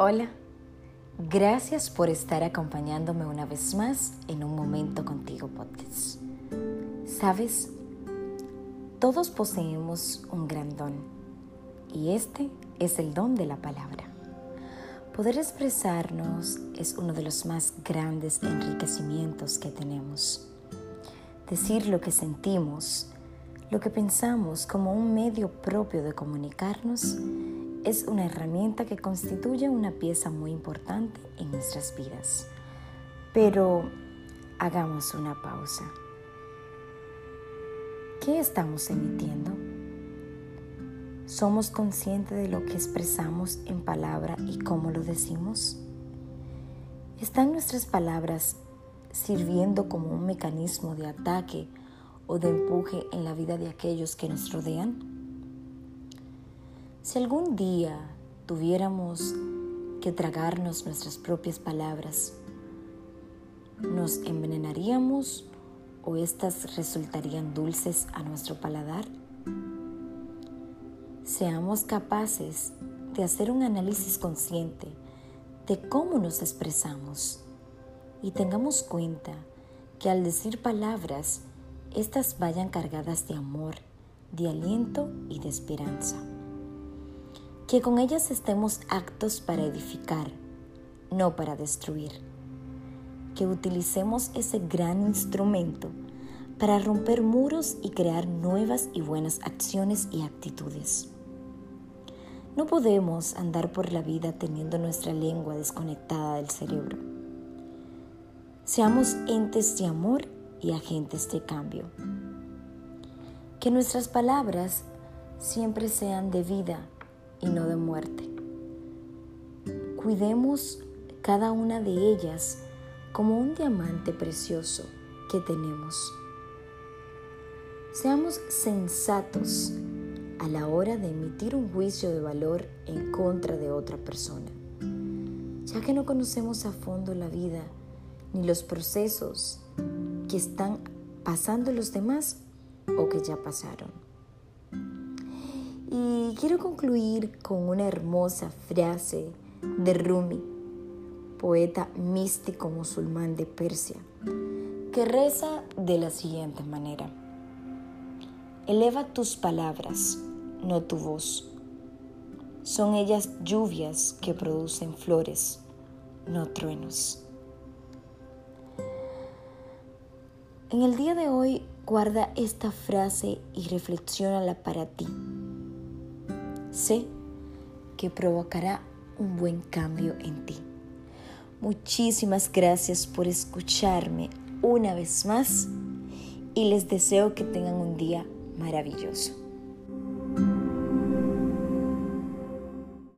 Hola, gracias por estar acompañándome una vez más en un momento contigo podcast. Sabes, todos poseemos un gran don y este es el don de la palabra. Poder expresarnos es uno de los más grandes enriquecimientos que tenemos. Decir lo que sentimos, lo que pensamos como un medio propio de comunicarnos es una herramienta que constituye una pieza muy importante en nuestras vidas. Pero hagamos una pausa. ¿Qué estamos emitiendo? ¿Somos conscientes de lo que expresamos en palabra y cómo lo decimos? ¿Están nuestras palabras sirviendo como un mecanismo de ataque o de empuje en la vida de aquellos que nos rodean? Si algún día tuviéramos que tragarnos nuestras propias palabras, ¿nos envenenaríamos o éstas resultarían dulces a nuestro paladar? Seamos capaces de hacer un análisis consciente de cómo nos expresamos y tengamos cuenta que al decir palabras, éstas vayan cargadas de amor, de aliento y de esperanza que con ellas estemos actos para edificar, no para destruir. Que utilicemos ese gran instrumento para romper muros y crear nuevas y buenas acciones y actitudes. No podemos andar por la vida teniendo nuestra lengua desconectada del cerebro. Seamos entes de amor y agentes de cambio. Que nuestras palabras siempre sean de vida y no de muerte. Cuidemos cada una de ellas como un diamante precioso que tenemos. Seamos sensatos a la hora de emitir un juicio de valor en contra de otra persona, ya que no conocemos a fondo la vida ni los procesos que están pasando los demás o que ya pasaron. Y quiero concluir con una hermosa frase de Rumi, poeta místico musulmán de Persia, que reza de la siguiente manera. Eleva tus palabras, no tu voz. Son ellas lluvias que producen flores, no truenos. En el día de hoy guarda esta frase y reflexiónala para ti sé que provocará un buen cambio en ti. Muchísimas gracias por escucharme una vez más y les deseo que tengan un día maravilloso.